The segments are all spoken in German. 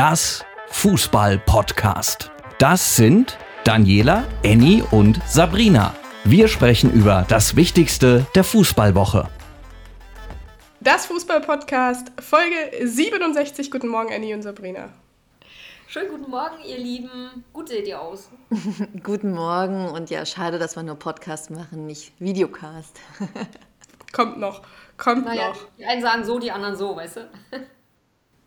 das Fußball-Podcast. Das sind Daniela, Annie und Sabrina. Wir sprechen über das Wichtigste der Fußballwoche. Das Fußball-Podcast, Folge 67. Guten Morgen, Annie und Sabrina. Schönen guten Morgen, ihr Lieben. Gut seht ihr aus. guten Morgen und ja, schade, dass wir nur Podcast machen, nicht Videocast. kommt noch, kommt naja, noch. Die einen sagen so, die anderen so, weißt du?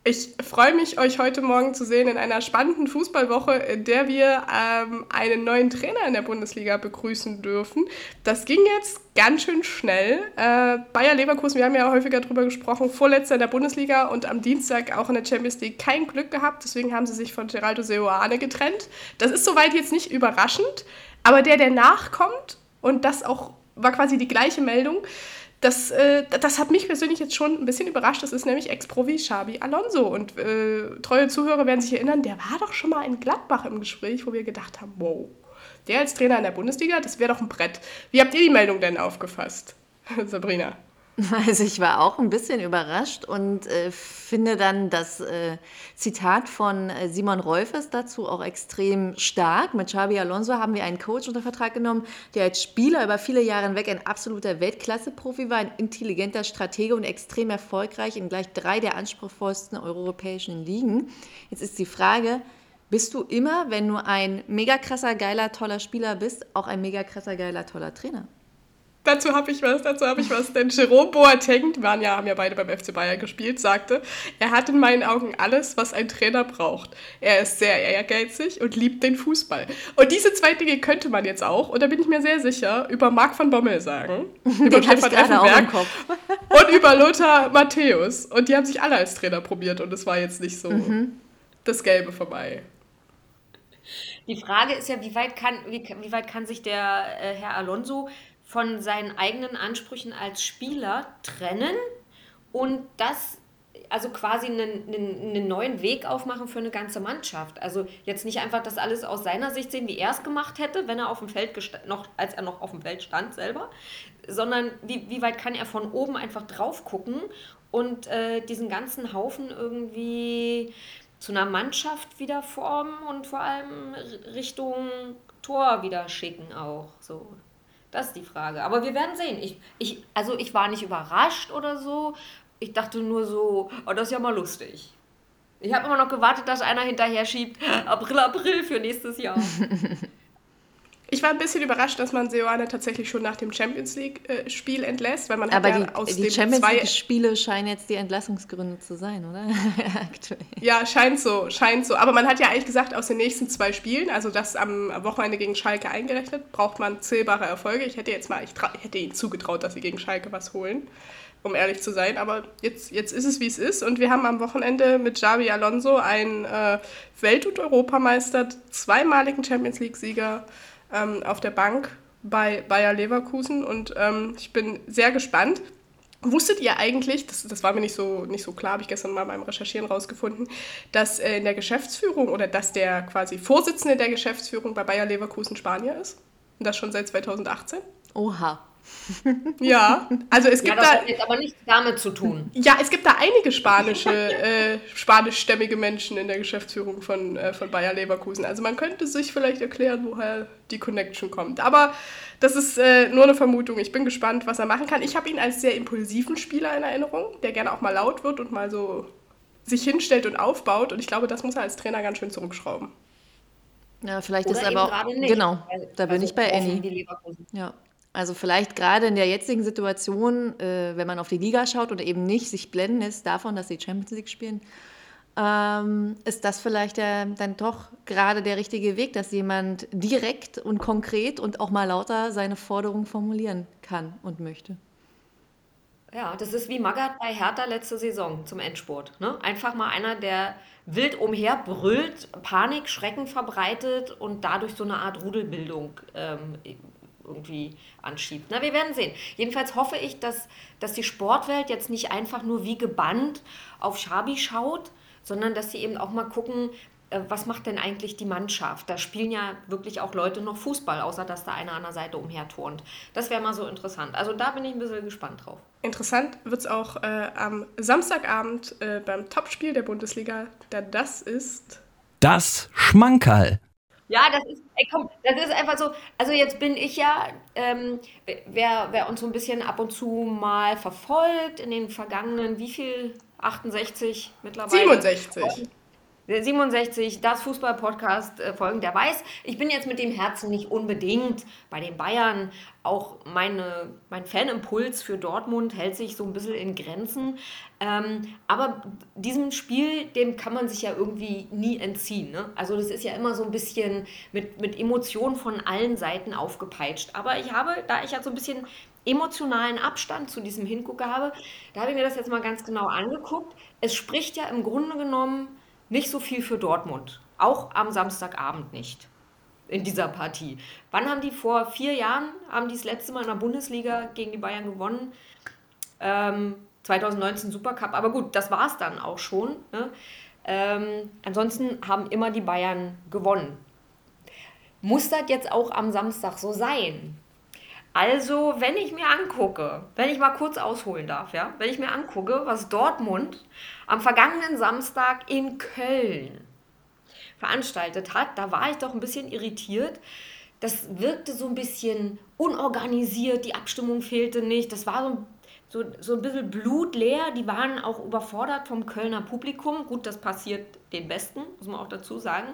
Ich freue mich, euch heute Morgen zu sehen in einer spannenden Fußballwoche, in der wir ähm, einen neuen Trainer in der Bundesliga begrüßen dürfen. Das ging jetzt ganz schön schnell. Äh, Bayer Leverkusen, wir haben ja häufiger darüber gesprochen, vorletzter in der Bundesliga und am Dienstag auch in der Champions League kein Glück gehabt. Deswegen haben sie sich von Geraldo Seoane getrennt. Das ist soweit jetzt nicht überraschend, aber der, der nachkommt, und das auch war quasi die gleiche Meldung, das, äh, das hat mich persönlich jetzt schon ein bisschen überrascht. Das ist nämlich Ex-Profi Xabi Alonso. Und äh, treue Zuhörer werden sich erinnern, der war doch schon mal in Gladbach im Gespräch, wo wir gedacht haben, wow, der als Trainer in der Bundesliga, das wäre doch ein Brett. Wie habt ihr die Meldung denn aufgefasst, Sabrina? Also ich war auch ein bisschen überrascht und äh, finde dann das äh, Zitat von äh, Simon Rolfes dazu auch extrem stark. Mit Xabi Alonso haben wir einen Coach unter Vertrag genommen, der als Spieler über viele Jahre hinweg ein absoluter Weltklasse-Profi war, ein intelligenter Stratege und extrem erfolgreich in gleich drei der anspruchsvollsten europäischen Ligen. Jetzt ist die Frage, bist du immer, wenn du ein mega krasser, geiler, toller Spieler bist, auch ein mega krasser, geiler, toller Trainer? Dazu habe ich was, dazu habe ich was. Denn Jerome Boateng, waren ja, haben ja beide beim FC Bayern gespielt, sagte, er hat in meinen Augen alles, was ein Trainer braucht. Er ist sehr ehrgeizig und liebt den Fußball. Und diese zwei Dinge könnte man jetzt auch, und da bin ich mir sehr sicher, über Marc van Bommel sagen, über Stefan Effenberg und über Lothar Matthäus. Und die haben sich alle als Trainer probiert und es war jetzt nicht so mhm. das Gelbe vorbei. Die Frage ist ja, wie weit kann, wie, wie weit kann sich der äh, Herr Alonso von seinen eigenen Ansprüchen als Spieler trennen und das also quasi einen, einen, einen, neuen Weg aufmachen für eine ganze Mannschaft. Also jetzt nicht einfach das alles aus seiner Sicht sehen, wie er es gemacht hätte, wenn er auf dem Feld noch, als er noch auf dem Feld stand selber, sondern wie, wie weit kann er von oben einfach drauf gucken und äh, diesen ganzen Haufen irgendwie zu einer Mannschaft wieder formen und vor allem Richtung Tor wieder schicken auch so. Das ist die Frage. Aber wir werden sehen. Ich, ich, also ich war nicht überrascht oder so. Ich dachte nur so, oh, das ist ja mal lustig. Ich habe immer noch gewartet, dass einer hinterher schiebt, April, April für nächstes Jahr. Ich war ein bisschen überrascht, dass man Seoane tatsächlich schon nach dem Champions League-Spiel entlässt, weil man Aber hat ja die, aus die dem Champions League-Spiele scheinen jetzt die Entlassungsgründe zu sein, oder? ja, scheint so, scheint so. Aber man hat ja eigentlich gesagt, aus den nächsten zwei Spielen, also das am Wochenende gegen Schalke eingerechnet, braucht man zählbare Erfolge. Ich hätte jetzt mal, ich, ich hätte ihnen zugetraut, dass sie gegen Schalke was holen um ehrlich zu sein. Aber jetzt, jetzt ist es, wie es ist. Und wir haben am Wochenende mit Javi Alonso einen äh, Welt- und Europameister, zweimaligen Champions League-Sieger, ähm, auf der Bank bei Bayer Leverkusen und ähm, ich bin sehr gespannt. Wusstet ihr eigentlich, das, das war mir nicht so, nicht so klar, habe ich gestern mal beim Recherchieren rausgefunden, dass äh, in der Geschäftsführung oder dass der quasi Vorsitzende der Geschäftsführung bei Bayer Leverkusen Spanier ist? Und das schon seit 2018? Oha. Ja, also es gibt ja, das da. Hat jetzt aber nichts damit zu tun. Ja, es gibt da einige spanische, äh, spanischstämmige Menschen in der Geschäftsführung von, äh, von Bayer Leverkusen. Also man könnte sich vielleicht erklären, woher die Connection kommt. Aber das ist äh, nur eine Vermutung. Ich bin gespannt, was er machen kann. Ich habe ihn als sehr impulsiven Spieler in Erinnerung, der gerne auch mal laut wird und mal so sich hinstellt und aufbaut. Und ich glaube, das muss er als Trainer ganz schön zurückschrauben. Ja, vielleicht Oder ist aber auch. Genau, da bin also ich bei Annie. Ja. Also vielleicht gerade in der jetzigen Situation, äh, wenn man auf die Liga schaut oder eben nicht sich blenden ist davon, dass sie Champions League spielen, ähm, ist das vielleicht der, dann doch gerade der richtige Weg, dass jemand direkt und konkret und auch mal lauter seine Forderungen formulieren kann und möchte. Ja, das ist wie Magath bei Hertha letzte Saison zum Endspurt. Ne? Einfach mal einer, der wild umher brüllt, Panik, Schrecken verbreitet und dadurch so eine Art Rudelbildung ähm, irgendwie anschiebt. Na, wir werden sehen. Jedenfalls hoffe ich, dass, dass die Sportwelt jetzt nicht einfach nur wie gebannt auf Schabi schaut, sondern dass sie eben auch mal gucken, äh, was macht denn eigentlich die Mannschaft? Da spielen ja wirklich auch Leute noch Fußball, außer dass da einer an der Seite umherturnt. Das wäre mal so interessant. Also da bin ich ein bisschen gespannt drauf. Interessant wird es auch äh, am Samstagabend äh, beim Topspiel der Bundesliga, da das ist. Das Schmankerl. Ja, das ist, ey, komm, das ist einfach so. Also jetzt bin ich ja, ähm, wer, wer uns so ein bisschen ab und zu mal verfolgt in den vergangenen, wie viel? 68 mittlerweile? 67. 67, das Fußball-Podcast-Folgen, der weiß, ich bin jetzt mit dem Herzen nicht unbedingt bei den Bayern. Auch meine, mein Fanimpuls für Dortmund hält sich so ein bisschen in Grenzen. Ähm, aber diesem Spiel, dem kann man sich ja irgendwie nie entziehen. Ne? Also das ist ja immer so ein bisschen mit, mit Emotionen von allen Seiten aufgepeitscht. Aber ich habe, da ich ja so ein bisschen emotionalen Abstand zu diesem Hingucker habe, da habe ich mir das jetzt mal ganz genau angeguckt. Es spricht ja im Grunde genommen nicht so viel für Dortmund. Auch am Samstagabend nicht in dieser Partie. Wann haben die vor vier Jahren, haben die das letzte Mal in der Bundesliga gegen die Bayern gewonnen? Ähm, 2019 Supercup, aber gut, das war es dann auch schon. Ne? Ähm, ansonsten haben immer die Bayern gewonnen. Muss das jetzt auch am Samstag so sein? Also, wenn ich mir angucke, wenn ich mal kurz ausholen darf, ja, wenn ich mir angucke, was Dortmund am vergangenen Samstag in Köln veranstaltet hat, da war ich doch ein bisschen irritiert. Das wirkte so ein bisschen unorganisiert, die Abstimmung fehlte nicht. Das war so ein so, so ein bisschen blutleer. Die waren auch überfordert vom Kölner Publikum. Gut, das passiert den Besten, muss man auch dazu sagen.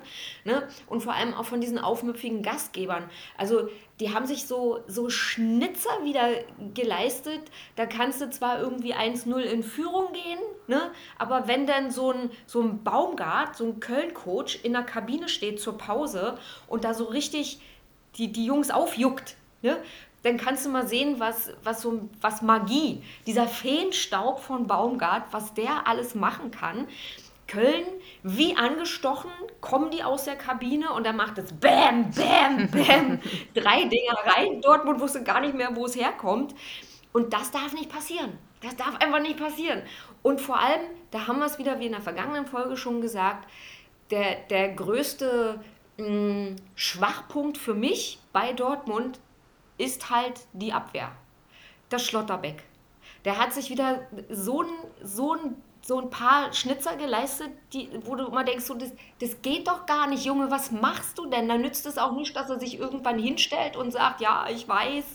Ne? Und vor allem auch von diesen aufmüpfigen Gastgebern. Also die haben sich so, so Schnitzer wieder geleistet. Da kannst du zwar irgendwie 1-0 in Führung gehen, ne? aber wenn dann so ein, so ein Baumgart, so ein Köln-Coach in der Kabine steht zur Pause und da so richtig die, die Jungs aufjuckt, ne? dann kannst du mal sehen, was, was, so, was Magie, dieser Feenstaub von Baumgart, was der alles machen kann. Köln, wie angestochen, kommen die aus der Kabine und dann macht es Bäm, Bäm, Bäm, drei Dinger rein. Dortmund wusste gar nicht mehr, wo es herkommt. Und das darf nicht passieren. Das darf einfach nicht passieren. Und vor allem, da haben wir es wieder wie in der vergangenen Folge schon gesagt, der, der größte mh, hm, Schwachpunkt für mich bei Dortmund ist halt die Abwehr. Das Schlotterbeck. Der hat sich wieder so ein, so ein, so ein paar Schnitzer geleistet, die, wo du immer denkst, so, das, das geht doch gar nicht, Junge, was machst du denn? Da nützt es auch nicht, dass er sich irgendwann hinstellt und sagt, ja, ich weiß,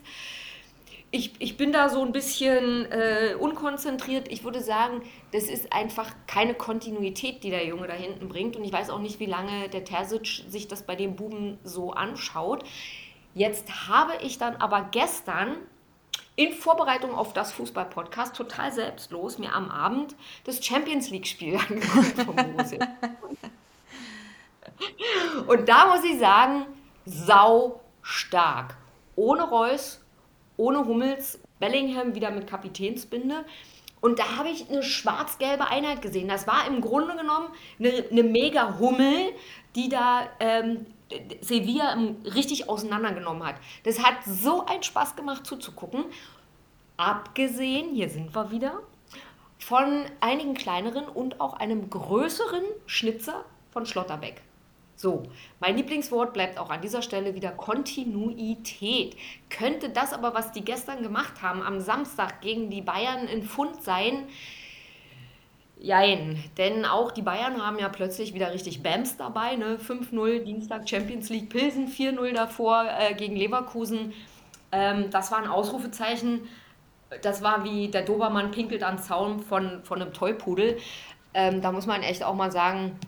ich, ich bin da so ein bisschen äh, unkonzentriert. Ich würde sagen, das ist einfach keine Kontinuität, die der Junge da hinten bringt. Und ich weiß auch nicht, wie lange der Terzic sich das bei dem Buben so anschaut. Jetzt habe ich dann aber gestern in Vorbereitung auf das Fußball-Podcast total selbstlos mir am Abend das Champions League-Spiel angeguckt Borussia. Und da muss ich sagen, sau stark. Ohne Reus, ohne Hummels, Bellingham wieder mit Kapitänsbinde. Und da habe ich eine schwarz-gelbe Einheit gesehen. Das war im Grunde genommen eine, eine mega Hummel, die da ähm, Sevilla richtig auseinandergenommen hat. Das hat so einen Spaß gemacht zuzugucken. Abgesehen, hier sind wir wieder, von einigen kleineren und auch einem größeren Schnitzer von Schlotterbeck. So, mein Lieblingswort bleibt auch an dieser Stelle wieder Kontinuität. Könnte das aber, was die gestern gemacht haben, am Samstag gegen die Bayern in Pfund sein? Jein, denn auch die Bayern haben ja plötzlich wieder richtig Bams dabei. Ne? 5-0 Dienstag Champions League Pilsen, 4-0 davor äh, gegen Leverkusen. Ähm, das war ein Ausrufezeichen. Das war wie der Dobermann pinkelt an Zaun von, von einem Tollpudel. Ähm, da muss man echt auch mal sagen,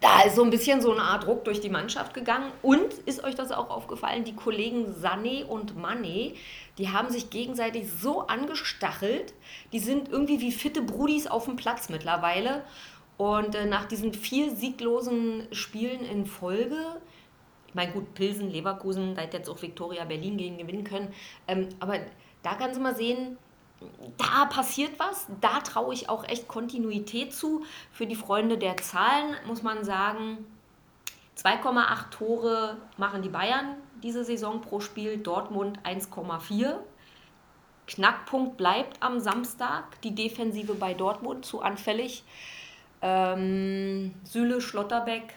da ist so ein bisschen so eine Art Druck durch die Mannschaft gegangen. Und ist euch das auch aufgefallen, die Kollegen Sané und Mané, die haben sich gegenseitig so angestachelt. Die sind irgendwie wie fitte Brudis auf dem Platz mittlerweile. Und äh, nach diesen vier sieglosen Spielen in Folge, ich meine, gut, Pilsen, Leverkusen, da hätte jetzt auch Viktoria Berlin gegen gewinnen können. Ähm, aber da kannst du mal sehen, da passiert was. Da traue ich auch echt Kontinuität zu. Für die Freunde der Zahlen muss man sagen, 2,8 Tore machen die Bayern diese Saison pro Spiel, Dortmund 1,4. Knackpunkt bleibt am Samstag die Defensive bei Dortmund zu anfällig. Ähm, Süle, Schlotterbeck.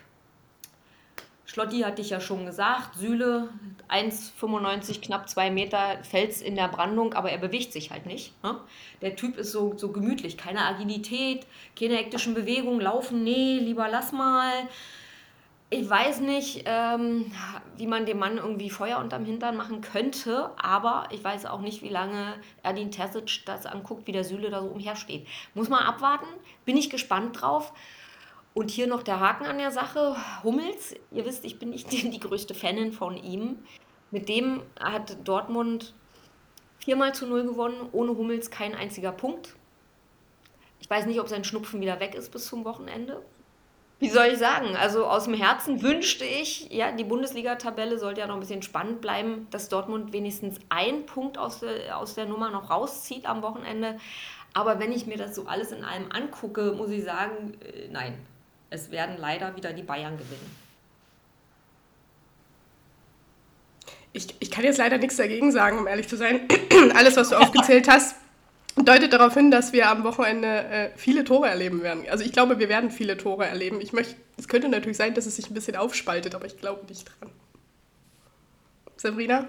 Schlotti hatte ich ja schon gesagt. Süle, 1,95, knapp 2 Meter, fällt in der Brandung, aber er bewegt sich halt nicht. Ne? Der Typ ist so, so gemütlich, keine Agilität, keine hektischen Bewegungen, laufen, nee, lieber lass mal. Ich weiß nicht, ähm, wie man dem Mann irgendwie Feuer unterm Hintern machen könnte, aber ich weiß auch nicht, wie lange Erdin Terzic das anguckt, wie der Süle da so umhersteht. Muss man abwarten, bin ich gespannt drauf. Und hier noch der Haken an der Sache. Hummels, ihr wisst, ich bin nicht die, die größte Fanin von ihm. Mit dem hat Dortmund viermal zu null gewonnen, ohne Hummels kein einziger Punkt. Ich weiß nicht, ob sein Schnupfen wieder weg ist bis zum Wochenende wie soll ich sagen? Also aus dem Herzen wünschte ich, ja, die Bundesliga-Tabelle sollte ja noch ein bisschen spannend bleiben, dass Dortmund wenigstens einen Punkt aus der, aus der Nummer noch rauszieht am Wochenende. Aber wenn ich mir das so alles in allem angucke, muss ich sagen, äh, nein, es werden leider wieder die Bayern gewinnen. Ich, ich kann jetzt leider nichts dagegen sagen, um ehrlich zu sein. alles, was du aufgezählt hast, deutet darauf hin, dass wir am Wochenende äh, viele Tore erleben werden. Also ich glaube, wir werden viele Tore erleben. Ich möchte, es könnte natürlich sein, dass es sich ein bisschen aufspaltet, aber ich glaube nicht dran. Sabrina?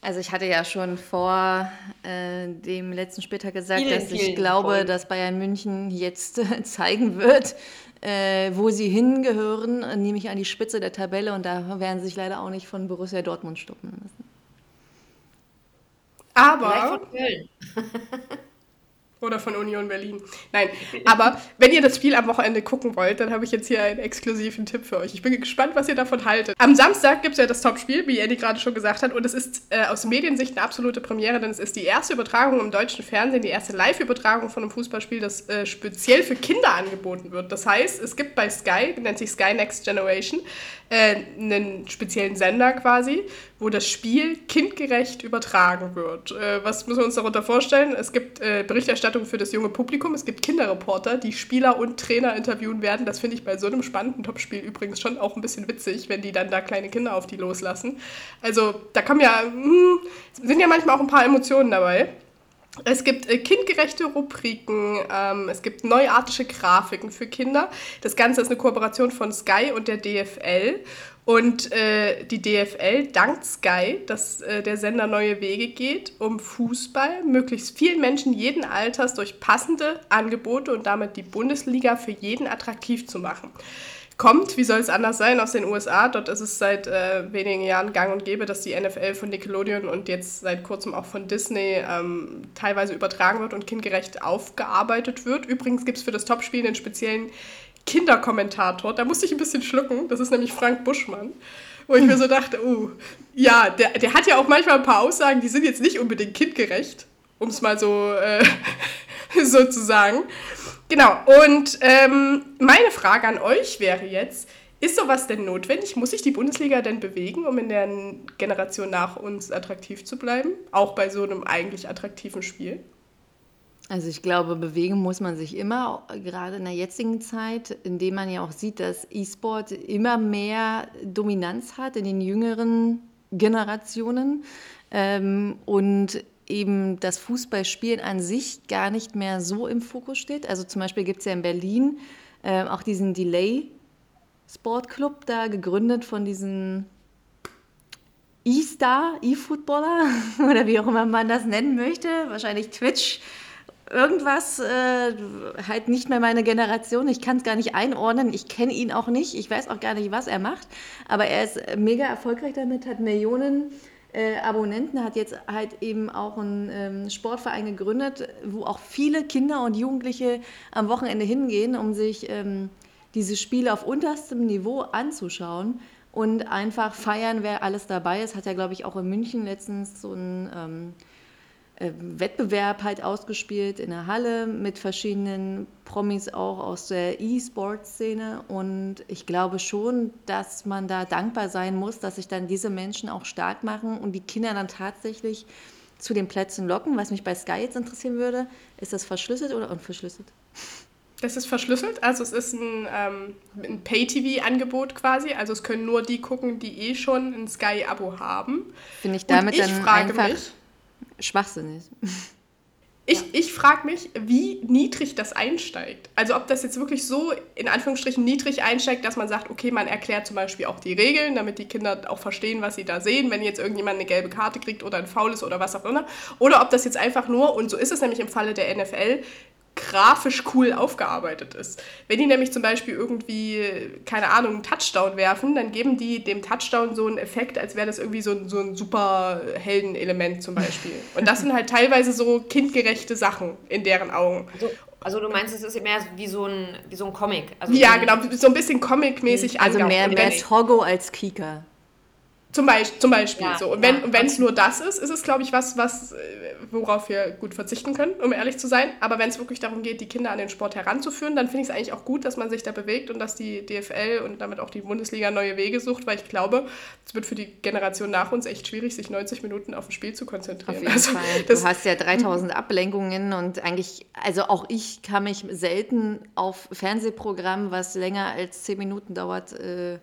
Also ich hatte ja schon vor äh, dem letzten Spieltag gesagt, vielen, dass ich glaube, Folgen. dass Bayern München jetzt äh, zeigen wird, äh, wo sie hingehören, nämlich an die Spitze der Tabelle und da werden sie sich leider auch nicht von Borussia Dortmund stoppen lassen. Aber. Oder von Union Berlin. Nein, aber wenn ihr das Spiel am Wochenende gucken wollt, dann habe ich jetzt hier einen exklusiven Tipp für euch. Ich bin gespannt, was ihr davon haltet. Am Samstag gibt es ja das Topspiel, wie Andy gerade schon gesagt hat, und es ist äh, aus Mediensicht eine absolute Premiere, denn es ist die erste Übertragung im deutschen Fernsehen, die erste Live-Übertragung von einem Fußballspiel, das äh, speziell für Kinder angeboten wird. Das heißt, es gibt bei Sky, nennt sich Sky Next Generation, äh, einen speziellen Sender quasi, wo das Spiel kindgerecht übertragen wird. Äh, was müssen wir uns darunter vorstellen? Es gibt äh, Berichterstattung für das junge Publikum, es gibt Kinderreporter, die Spieler und Trainer interviewen werden. Das finde ich bei so einem spannenden Topspiel übrigens schon auch ein bisschen witzig, wenn die dann da kleine Kinder auf die loslassen. Also da kommen ja, mh, hm, sind ja manchmal auch ein paar Emotionen dabei. Es gibt äh, kindgerechte Rubriken, ähm, es gibt neuartige Grafiken für Kinder. Das Ganze ist eine Kooperation von Sky und der DFL. Und äh, die DFL dankt Sky, dass äh, der Sender neue Wege geht, um Fußball möglichst vielen Menschen jeden Alters durch passende Angebote und damit die Bundesliga für jeden attraktiv zu machen kommt, wie soll es anders sein, aus den USA. Dort ist es seit äh, wenigen Jahren gang und gäbe, dass die NFL von Nickelodeon und jetzt seit kurzem auch von Disney ähm, teilweise übertragen wird und kindgerecht aufgearbeitet wird. Übrigens gibt es für das Topspiel einen speziellen Kinderkommentator. Da musste ich ein bisschen schlucken. Das ist nämlich Frank Buschmann. Wo ich mir so dachte, uh, ja, der, der hat ja auch manchmal ein paar Aussagen, die sind jetzt nicht unbedingt kindgerecht, um es mal so, äh, so zu sagen. Genau, und ähm, meine Frage an euch wäre jetzt, ist sowas denn notwendig? Muss sich die Bundesliga denn bewegen, um in der Generation nach uns attraktiv zu bleiben? Auch bei so einem eigentlich attraktiven Spiel? Also ich glaube, bewegen muss man sich immer, gerade in der jetzigen Zeit, indem man ja auch sieht, dass E-Sport immer mehr Dominanz hat in den jüngeren Generationen. Ähm, und eben das Fußballspielen an sich gar nicht mehr so im Fokus steht. Also zum Beispiel gibt es ja in Berlin äh, auch diesen Delay Sportclub da, gegründet von diesen E-Star, E-Footballer oder wie auch immer man das nennen möchte, wahrscheinlich Twitch, irgendwas, äh, halt nicht mehr meine Generation. Ich kann es gar nicht einordnen. Ich kenne ihn auch nicht. Ich weiß auch gar nicht, was er macht. Aber er ist mega erfolgreich damit, hat Millionen äh, Abonnenten, hat jetzt halt eben auch einen ähm, Sportverein gegründet, wo auch viele Kinder und Jugendliche am Wochenende hingehen, um sich ähm, diese Spiele auf unterstem Niveau anzuschauen und einfach feiern, wer alles dabei ist. Hat ja, glaube ich, auch in München letztens so ein ähm, äh, Wettbewerb halt ausgespielt in der Halle mit verschiedenen Promis auch aus der E-Sport-Szene. Und ich glaube schon, dass man da dankbar sein muss, dass sich dann diese Menschen auch stark machen und die Kinder dann tatsächlich zu den Plätzen locken. Was mich bei Sky jetzt interessieren würde, ist das verschlüsselt oder unverschlüsselt? Das ist verschlüsselt, also es ist ein, ähm, ein Pay-TV-Angebot quasi. Also es können nur die gucken, die eh schon ein Sky-Abo haben. Finde ich damit ich dann einfach mich, schwachsinnig. Ich, ja. ich frage mich, wie niedrig das einsteigt. Also ob das jetzt wirklich so in Anführungsstrichen niedrig einsteigt, dass man sagt, okay, man erklärt zum Beispiel auch die Regeln, damit die Kinder auch verstehen, was sie da sehen, wenn jetzt irgendjemand eine gelbe Karte kriegt oder ein Foul ist oder was auch immer. Oder ob das jetzt einfach nur, und so ist es nämlich im Falle der NFL, grafisch cool aufgearbeitet ist. Wenn die nämlich zum Beispiel irgendwie, keine Ahnung, einen Touchdown werfen, dann geben die dem Touchdown so einen Effekt, als wäre das irgendwie so ein, so ein super Heldenelement zum Beispiel. Und das sind halt teilweise so kindgerechte Sachen in deren Augen. Also, also du meinst, es ist mehr wie so ein, wie so ein Comic? Also ja, genau, so ein bisschen Comic-mäßig Also mehr, mehr Togo als Kika. Zum, Beispiel, zum Beispiel ja, so. Und wenn ja, es nur das ist, ist es, glaube ich, was, was, äh, worauf wir gut verzichten können, um ehrlich zu sein. Aber wenn es wirklich darum geht, die Kinder an den Sport heranzuführen, dann finde ich es eigentlich auch gut, dass man sich da bewegt und dass die DFL und damit auch die Bundesliga neue Wege sucht, weil ich glaube, es wird für die Generation nach uns echt schwierig, sich 90 Minuten auf ein Spiel zu konzentrieren. Auf jeden also, Fall. Du hast ja 3000 Ablenkungen und eigentlich, also auch ich kann mich selten auf Fernsehprogramm, was länger als 10 Minuten dauert, äh,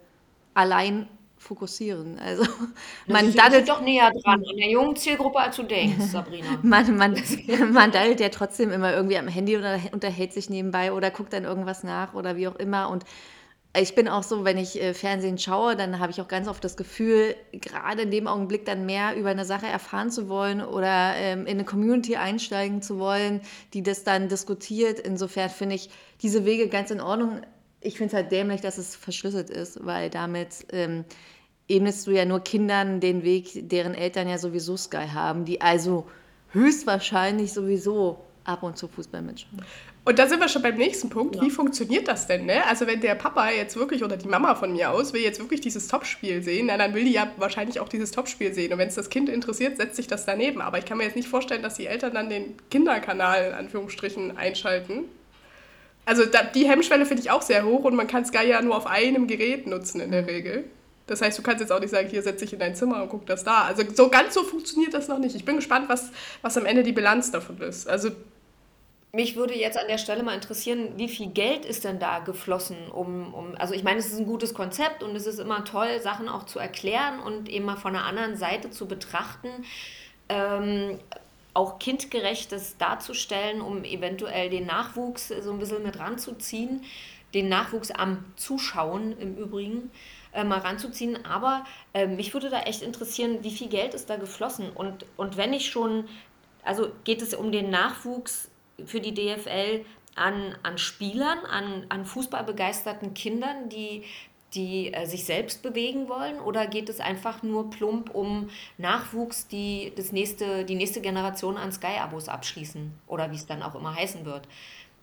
allein fokussieren. Also man daddelt doch näher dran an der jungen Zielgruppe, als du denkst, Sabrina. man, man, man daddelt ja trotzdem immer irgendwie am Handy oder unterhält sich nebenbei oder guckt dann irgendwas nach oder wie auch immer. Und ich bin auch so, wenn ich äh, Fernsehen schaue, dann habe ich auch ganz oft das Gefühl, gerade in dem Augenblick dann mehr über eine Sache erfahren zu wollen oder ähm, in eine Community einsteigen zu wollen, die das dann diskutiert. Insofern finde ich diese Wege ganz in Ordnung ich finde es halt dämlich, dass es verschlüsselt ist, weil damit ähm, ebnest du ja nur Kindern den Weg, deren Eltern ja sowieso Sky haben, die also höchstwahrscheinlich sowieso ab und zu Fußball mitschauen. Und da sind wir schon beim nächsten Punkt. Ja. Wie funktioniert das denn? Ne? Also wenn der Papa jetzt wirklich oder die Mama von mir aus will jetzt wirklich dieses Topspiel sehen, na, dann will die ja wahrscheinlich auch dieses Topspiel sehen. Und wenn es das Kind interessiert, setzt sich das daneben. Aber ich kann mir jetzt nicht vorstellen, dass die Eltern dann den Kinderkanal in Anführungsstrichen einschalten also da, die Hemmschwelle finde ich auch sehr hoch und man kann Sky ja nur auf einem Gerät nutzen in der Regel. Das heißt, du kannst jetzt auch nicht sagen, hier setze ich in dein Zimmer und guck das da. Also so ganz so funktioniert das noch nicht. Ich bin gespannt, was, was am Ende die Bilanz davon ist. Also mich würde jetzt an der Stelle mal interessieren, wie viel Geld ist denn da geflossen, um, um also ich meine, es ist ein gutes Konzept und es ist immer toll, Sachen auch zu erklären und eben mal von einer anderen Seite zu betrachten. Ähm, auch kindgerechtes darzustellen, um eventuell den Nachwuchs so ein bisschen mit ranzuziehen, den Nachwuchs am Zuschauen im Übrigen äh, mal ranzuziehen. Aber äh, mich würde da echt interessieren, wie viel Geld ist da geflossen und, und wenn ich schon, also geht es um den Nachwuchs für die DFL an, an Spielern, an, an fußballbegeisterten Kindern, die die äh, sich selbst bewegen wollen? Oder geht es einfach nur plump um Nachwuchs, die das nächste, die nächste Generation an Sky-Abos abschließen? Oder wie es dann auch immer heißen wird?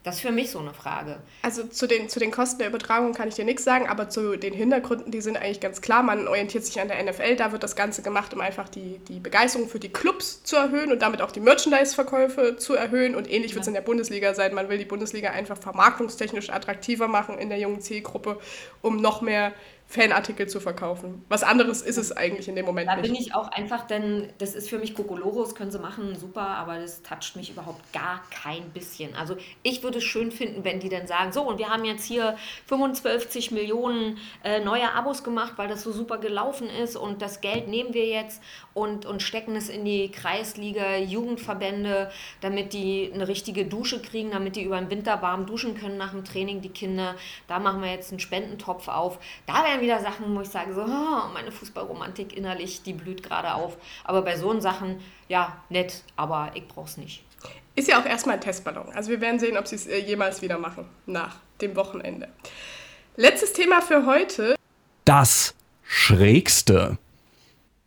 Das ist für mich so eine Frage. Also zu den, zu den Kosten der Übertragung kann ich dir nichts sagen, aber zu den Hintergründen, die sind eigentlich ganz klar. Man orientiert sich an der NFL, da wird das Ganze gemacht, um einfach die, die Begeisterung für die Clubs zu erhöhen und damit auch die Merchandise-Verkäufe zu erhöhen. Und ähnlich ja. wird es in der Bundesliga sein. Man will die Bundesliga einfach vermarktungstechnisch attraktiver machen in der jungen Zielgruppe, um noch mehr Fanartikel zu verkaufen. Was anderes ist es eigentlich in dem Moment da nicht. Da bin ich auch einfach, denn das ist für mich Kokolores, können sie machen, super, aber das toucht mich überhaupt gar kein bisschen. Also ich würde es schön finden, wenn die dann sagen, so und wir haben jetzt hier 25 Millionen äh, neue Abos gemacht, weil das so super gelaufen ist und das Geld nehmen wir jetzt und, und stecken es in die Kreisliga, Jugendverbände, damit die eine richtige Dusche kriegen, damit die über den Winter warm duschen können nach dem Training, die Kinder. Da machen wir jetzt einen Spendentopf auf. Da wäre dann wieder Sachen, wo ich sage, so, oh, meine Fußballromantik innerlich, die blüht gerade auf. Aber bei so Sachen, ja, nett, aber ich brauche es nicht. Ist ja auch erstmal ein Testballon. Also wir werden sehen, ob sie es äh, jemals wieder machen nach dem Wochenende. Letztes Thema für heute. Das Schrägste.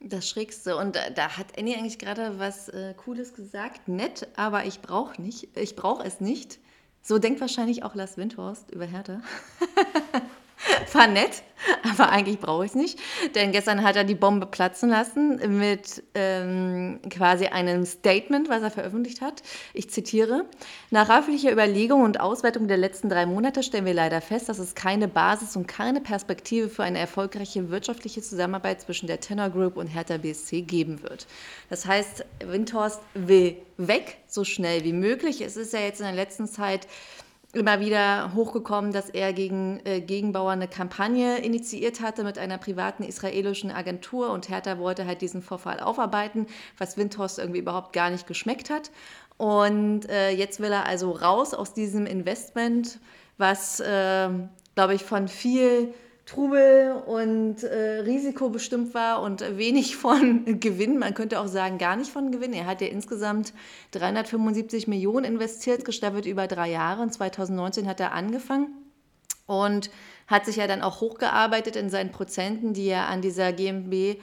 Das Schrägste. Und da, da hat Annie eigentlich gerade was äh, Cooles gesagt. Nett, aber ich brauche nicht. Ich brauche es nicht. So denkt wahrscheinlich auch Lars Windhorst über Hertha. War nett, aber eigentlich brauche ich es nicht. Denn gestern hat er die Bombe platzen lassen mit ähm, quasi einem Statement, was er veröffentlicht hat. Ich zitiere: Nach reiflicher Überlegung und Auswertung der letzten drei Monate stellen wir leider fest, dass es keine Basis und keine Perspektive für eine erfolgreiche wirtschaftliche Zusammenarbeit zwischen der Tenor Group und Hertha BSC geben wird. Das heißt, Windhorst will weg, so schnell wie möglich. Es ist ja jetzt in der letzten Zeit immer wieder hochgekommen, dass er gegen äh, Gegenbauer eine Kampagne initiiert hatte mit einer privaten israelischen Agentur und Hertha wollte halt diesen Vorfall aufarbeiten, was Windhorst irgendwie überhaupt gar nicht geschmeckt hat. Und äh, jetzt will er also raus aus diesem Investment, was, äh, glaube ich, von viel Trubel und äh, Risiko bestimmt war und wenig von Gewinn. Man könnte auch sagen, gar nicht von Gewinn. Er hat ja insgesamt 375 Millionen investiert, gestaffelt über drei Jahre. Und 2019 hat er angefangen und hat sich ja dann auch hochgearbeitet in seinen Prozenten, die er an dieser GmbH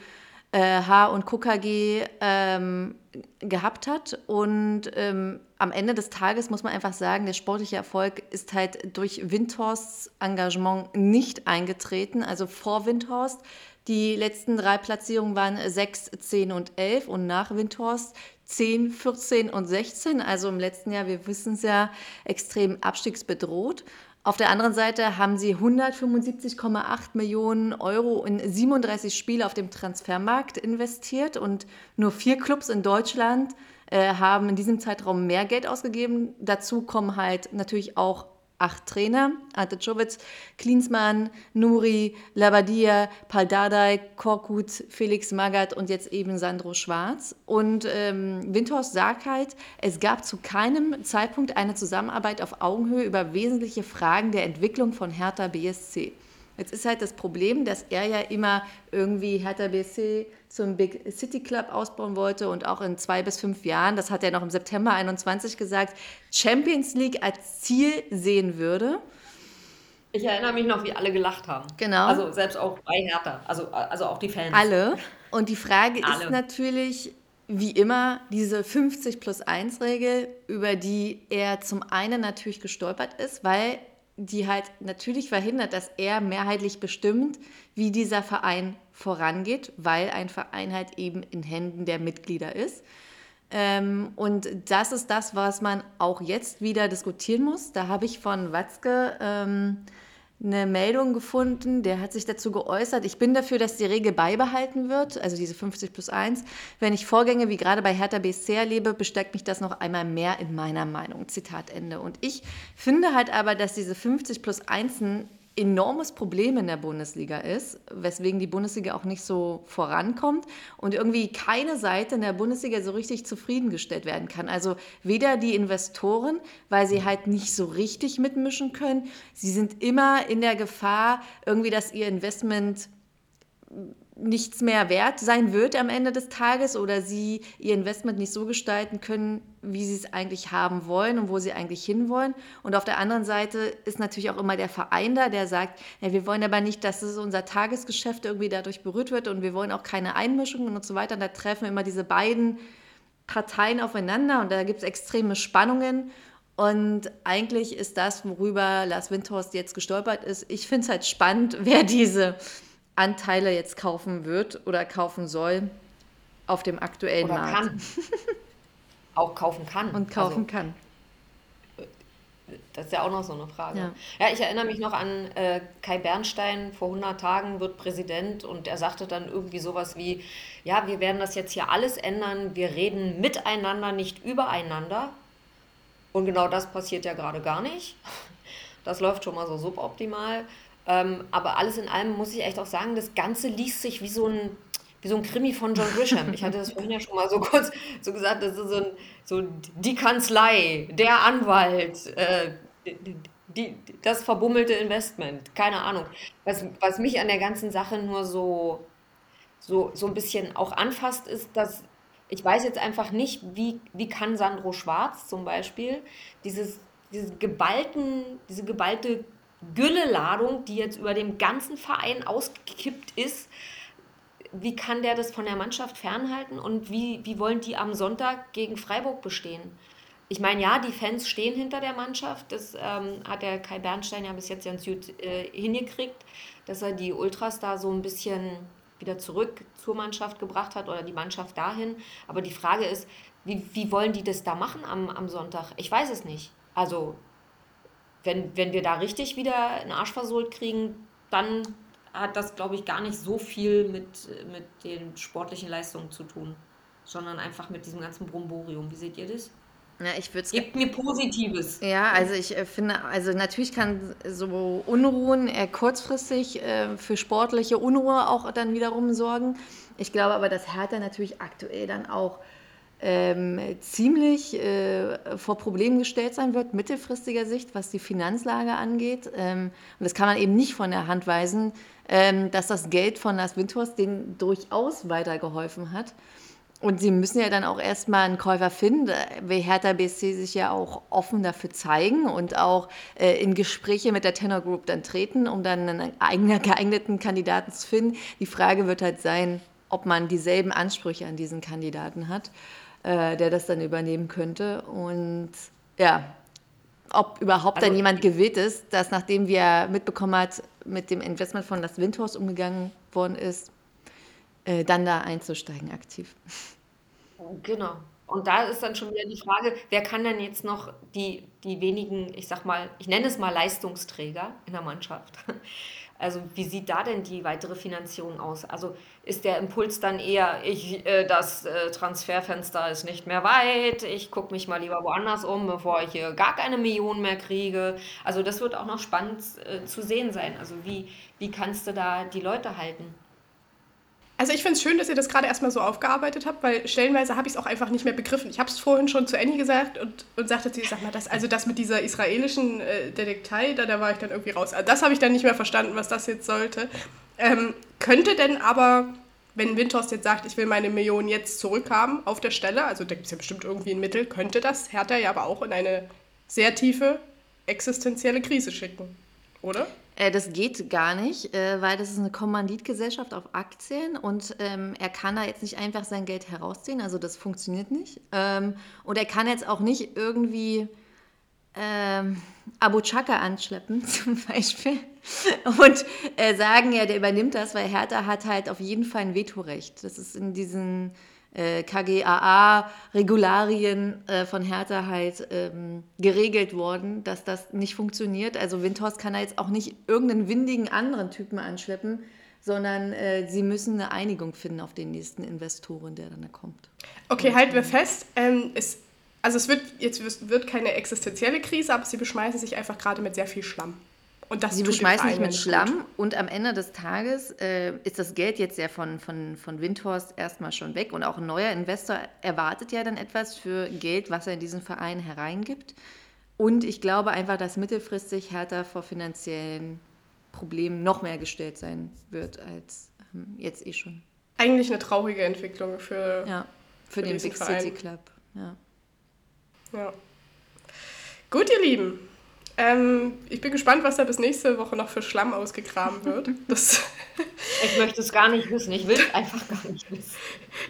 äh, und KKG ähm, gehabt hat. Und ähm, am Ende des Tages muss man einfach sagen, der sportliche Erfolg ist halt durch Windhorsts Engagement nicht eingetreten. Also vor Windhorst. Die letzten drei Platzierungen waren 6, 10 und 11 und nach Windhorst 10, 14 und 16. Also im letzten Jahr, wir wissen es ja, extrem abstiegsbedroht. Auf der anderen Seite haben sie 175,8 Millionen Euro in 37 Spiele auf dem Transfermarkt investiert und nur vier Clubs in Deutschland äh, haben in diesem Zeitraum mehr Geld ausgegeben. Dazu kommen halt natürlich auch acht Trainer, Ante Czovic, Klinsmann, Nuri, Labadia, Paldadei, Korkut, Felix Magath und jetzt eben Sandro Schwarz. Und ähm, Windhorst sagt halt, es gab zu keinem Zeitpunkt eine Zusammenarbeit auf Augenhöhe über wesentliche Fragen der Entwicklung von Hertha BSC. Jetzt ist halt das Problem, dass er ja immer irgendwie Hertha BSC zum Big City Club ausbauen wollte und auch in zwei bis fünf Jahren, das hat er noch im September 21 gesagt, Champions League als Ziel sehen würde. Ich erinnere mich noch, wie alle gelacht haben. Genau. Also selbst auch bei Hertha, also, also auch die Fans. Alle. Und die Frage alle. ist natürlich, wie immer, diese 50 plus 1 Regel, über die er zum einen natürlich gestolpert ist, weil die halt natürlich verhindert, dass er mehrheitlich bestimmt, wie dieser Verein vorangeht, weil ein Verein halt eben in Händen der Mitglieder ist. Ähm, und das ist das, was man auch jetzt wieder diskutieren muss. Da habe ich von Watzke ähm, eine Meldung gefunden, der hat sich dazu geäußert, ich bin dafür, dass die Regel beibehalten wird, also diese 50 plus 1. Wenn ich Vorgänge wie gerade bei Hertha BSC erlebe, bestärkt mich das noch einmal mehr in meiner Meinung. Zitat Ende. Und ich finde halt aber, dass diese 50 plus 1 enormes Problem in der Bundesliga ist, weswegen die Bundesliga auch nicht so vorankommt und irgendwie keine Seite in der Bundesliga so richtig zufriedengestellt werden kann. Also weder die Investoren, weil sie halt nicht so richtig mitmischen können, sie sind immer in der Gefahr, irgendwie, dass ihr Investment nichts mehr wert sein wird am Ende des Tages oder sie ihr Investment nicht so gestalten können, wie sie es eigentlich haben wollen und wo sie eigentlich hinwollen. Und auf der anderen Seite ist natürlich auch immer der Verein da, der sagt, ja, wir wollen aber nicht, dass es unser Tagesgeschäft irgendwie dadurch berührt wird und wir wollen auch keine Einmischungen und so weiter. Und da treffen immer diese beiden Parteien aufeinander und da gibt es extreme Spannungen. Und eigentlich ist das, worüber Lars Windhorst jetzt gestolpert ist. Ich finde es halt spannend, wer diese Anteile jetzt kaufen wird oder kaufen soll auf dem aktuellen Oder Markt. kann. Auch kaufen kann. Und kaufen Also, kann. Das ist ja auch noch so eine Frage. Ja. Ja, ich erinnere mich noch an äh, Kai Bernstein, vor 100 Tagen wird Präsident und er sagte dann irgendwie sowas wie, ja, wir werden das jetzt hier alles ändern, wir reden miteinander, nicht übereinander. Und genau das passiert ja gerade gar nicht. Das läuft schon mal so suboptimal. Ähm, aber alles in allem muss ich echt auch sagen, das Ganze liest sich wie so ein, wie so ein Krimi von John Grisham. Ich hatte das vorhin ja schon mal so kurz so gesagt, das ist so, ein, so die Kanzlei, der Anwalt, äh, die, das verbummelte Investment, keine Ahnung. Was, was mich an der ganzen Sache nur so, so, so ein bisschen auch anfasst, ist, dass ich weiß jetzt einfach nicht, wie, wie kann Sandro Schwarz zum Beispiel dieses, diese, geballten, diese geballte Gülleladung, die jetzt über dem ganzen Verein ausgekippt ist, wie kann der das von der Mannschaft fernhalten und wie, wie wollen die am Sonntag gegen Freiburg bestehen? Ich meine, ja, die Fans stehen hinter der Mannschaft. Das ähm, hat der Kai Bernstein ja bis jetzt ganz gut äh, hingekriegt, dass er die Ultras da so ein bisschen wieder zurück zur Mannschaft gebracht hat oder die Mannschaft dahin. Aber die Frage ist, wie, wie wollen die das da machen am, am Sonntag? Ich weiß es nicht. Also, wenn, wenn wir da richtig wieder einen Arsch versohlt kriegen, dann hat das, glaube ich, gar nicht so viel mit, mit den sportlichen Leistungen zu tun, sondern einfach mit diesem ganzen Bromborium. Wie seht ihr das? Ja, ich würde es Gebt mir Positives. Ja, also ich äh, finde, also natürlich kann so Unruhen eher kurzfristig äh, für sportliche Unruhe auch dann wiederum sorgen. Ich glaube aber, dass Hertha natürlich aktuell dann auch ähm, ziemlich äh, vor Problemen gestellt sein wird, mittelfristiger Sicht, was die Finanzlage angeht. Ähm, und das kann man eben nicht von der Hand weisen, ähm, dass das Geld von Las Windhorst denen durchaus weitergeholfen hat. Und sie müssen ja dann auch erstmal einen Käufer finden, will Hertha BSC sich ja auch offen dafür zeigen und auch äh, in Gespräche mit der Tenor Group dann treten, um dann einen eigenen geeigneten Kandidaten zu finden. Die Frage wird halt sein, ob man dieselben Ansprüche an diesen Kandidaten hat, äh, der das dann übernehmen könnte. Und ja, ob überhaupt also, dann jemand gewillt ist, dass nachdem wir mitbekommen hat, mit dem Investment von das Windhorst umgegangen worden ist, äh, dann da einzusteigen aktiv. Genau. Und da ist dann schon wieder die Frage, wer kann denn jetzt noch die, die wenigen, ich sag mal, ich nenne es mal Leistungsträger in der Mannschaft. Also wie sieht da denn die weitere Finanzierung aus? Also ist der Impuls dann eher, ich, äh, das äh, Transferfenster ist nicht mehr weit, ich gucke mich mal lieber woanders um, bevor ich hier gar keine Millionen mehr kriege. Also das wird auch noch spannend äh, zu sehen sein. Also wie, wie kannst du da die Leute halten? Also ich finde es schön, dass ihr das gerade erstmal so aufgearbeitet habt, weil stellenweise habe ich es auch einfach nicht mehr begriffen. Ich habe es vorhin schon zu Annie gesagt und, und sagte sie, sag mal, das, also das mit dieser israelischen äh, Detektei, da, da war ich dann irgendwie raus. Also das habe ich dann nicht mehr verstanden, was das jetzt sollte. Ähm, könnte denn aber, wenn Windhorst jetzt sagt, ich will meine Millionen jetzt zurückhaben auf der Stelle, also da gibt es ja bestimmt irgendwie ein Mittel, könnte das Hertha ja aber auch in eine sehr tiefe existenzielle Krise schicken, oder? Äh, das geht gar nicht, äh, weil das ist eine Kommanditgesellschaft auf Aktien und ähm, er kann da jetzt nicht einfach sein Geld herausziehen, also das funktioniert nicht. Ähm, und er kann jetzt auch nicht irgendwie ähm, Abu Chaka anschleppen zum Beispiel und äh, sagen, ja, der übernimmt das, weil Hertha hat halt auf jeden Fall ein Vetorecht. Das ist in diesen äh, KGAA-Regularien äh, von Hertha halt ähm, geregelt worden, dass das nicht funktioniert. Also Windhorst kann da jetzt auch nicht irgendeinen windigen anderen Typen anschleppen, sondern äh, sie müssen eine Einigung finden auf den nächsten Investoren, der dann da kommt. Okay, halten wir fest. Ähm, es, also es wird jetzt wird keine existenzielle Krise, aber sie beschmeißen sich einfach gerade mit sehr viel Schlamm. Und das Sie beschmeißen sich mit Schlamm gut. und am Ende des Tages äh, ist das Geld jetzt ja von, von, von Windhorst erstmal schon weg und auch ein neuer Investor erwartet ja dann etwas für Geld, was er in diesen Verein hereingibt. Und ich glaube einfach, dass mittelfristig Hertha vor finanziellen Problemen noch mehr gestellt sein wird als ähm, jetzt eh schon. Eigentlich eine traurige Entwicklung für, ja, für, für den Big Verein. City Club. Ja. ja. Gut, ihr Lieben. Ähm, ich bin gespannt, was da bis nächste Woche noch für Schlamm ausgegraben wird. Das ich möchte es gar nicht wissen. Ich will es einfach gar nicht wissen.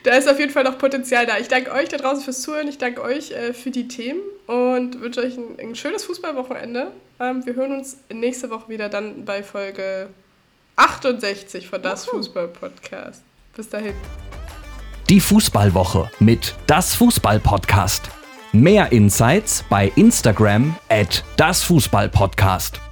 Da ist auf jeden Fall noch Potenzial da. Ich danke euch da draußen fürs Zuhören. Ich danke euch äh, für die Themen und wünsche euch ein, ein schönes Fußballwochenende. Ähm, wir hören uns nächste Woche wieder dann bei Folge 68 von Das Fußball-Podcast. Bis dahin. Die Fußballwoche mit Das Fußball-Podcast. Mehr Insights bei Instagram at das Fußballpodcast.